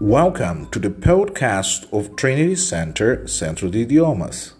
Welcome to the podcast of Trinity Center, Centro de Idiomas.